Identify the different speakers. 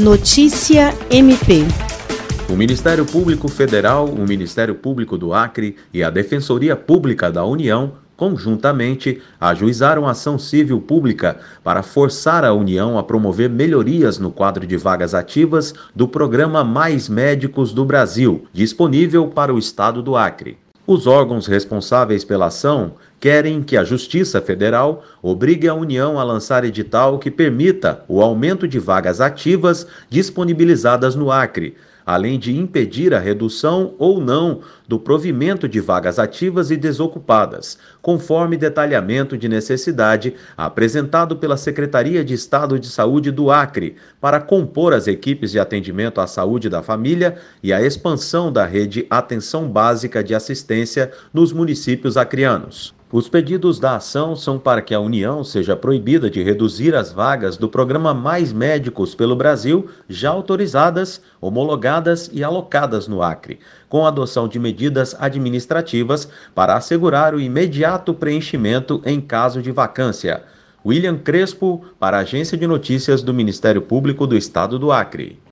Speaker 1: Notícia MP.
Speaker 2: O Ministério Público Federal, o Ministério Público do Acre e a Defensoria Pública da União conjuntamente, ajuizaram ação civil pública para forçar a União a promover melhorias no quadro de vagas ativas do programa Mais Médicos do Brasil, disponível para o estado do Acre. Os órgãos responsáveis pela ação querem que a Justiça Federal obrigue a União a lançar edital que permita o aumento de vagas ativas disponibilizadas no Acre, além de impedir a redução ou não do provimento de vagas ativas e desocupadas, conforme detalhamento de necessidade apresentado pela Secretaria de Estado de Saúde do Acre, para compor as equipes de atendimento à saúde da família e a expansão da rede Atenção Básica de Assistência nos municípios acrianos. Os pedidos da ação são para que a União seja proibida de reduzir as vagas do programa Mais Médicos pelo Brasil, já autorizadas, homologadas e alocadas no Acre, com a adoção de medidas administrativas para assegurar o imediato preenchimento em caso de vacância. William Crespo, para a Agência de Notícias do Ministério Público do Estado do Acre.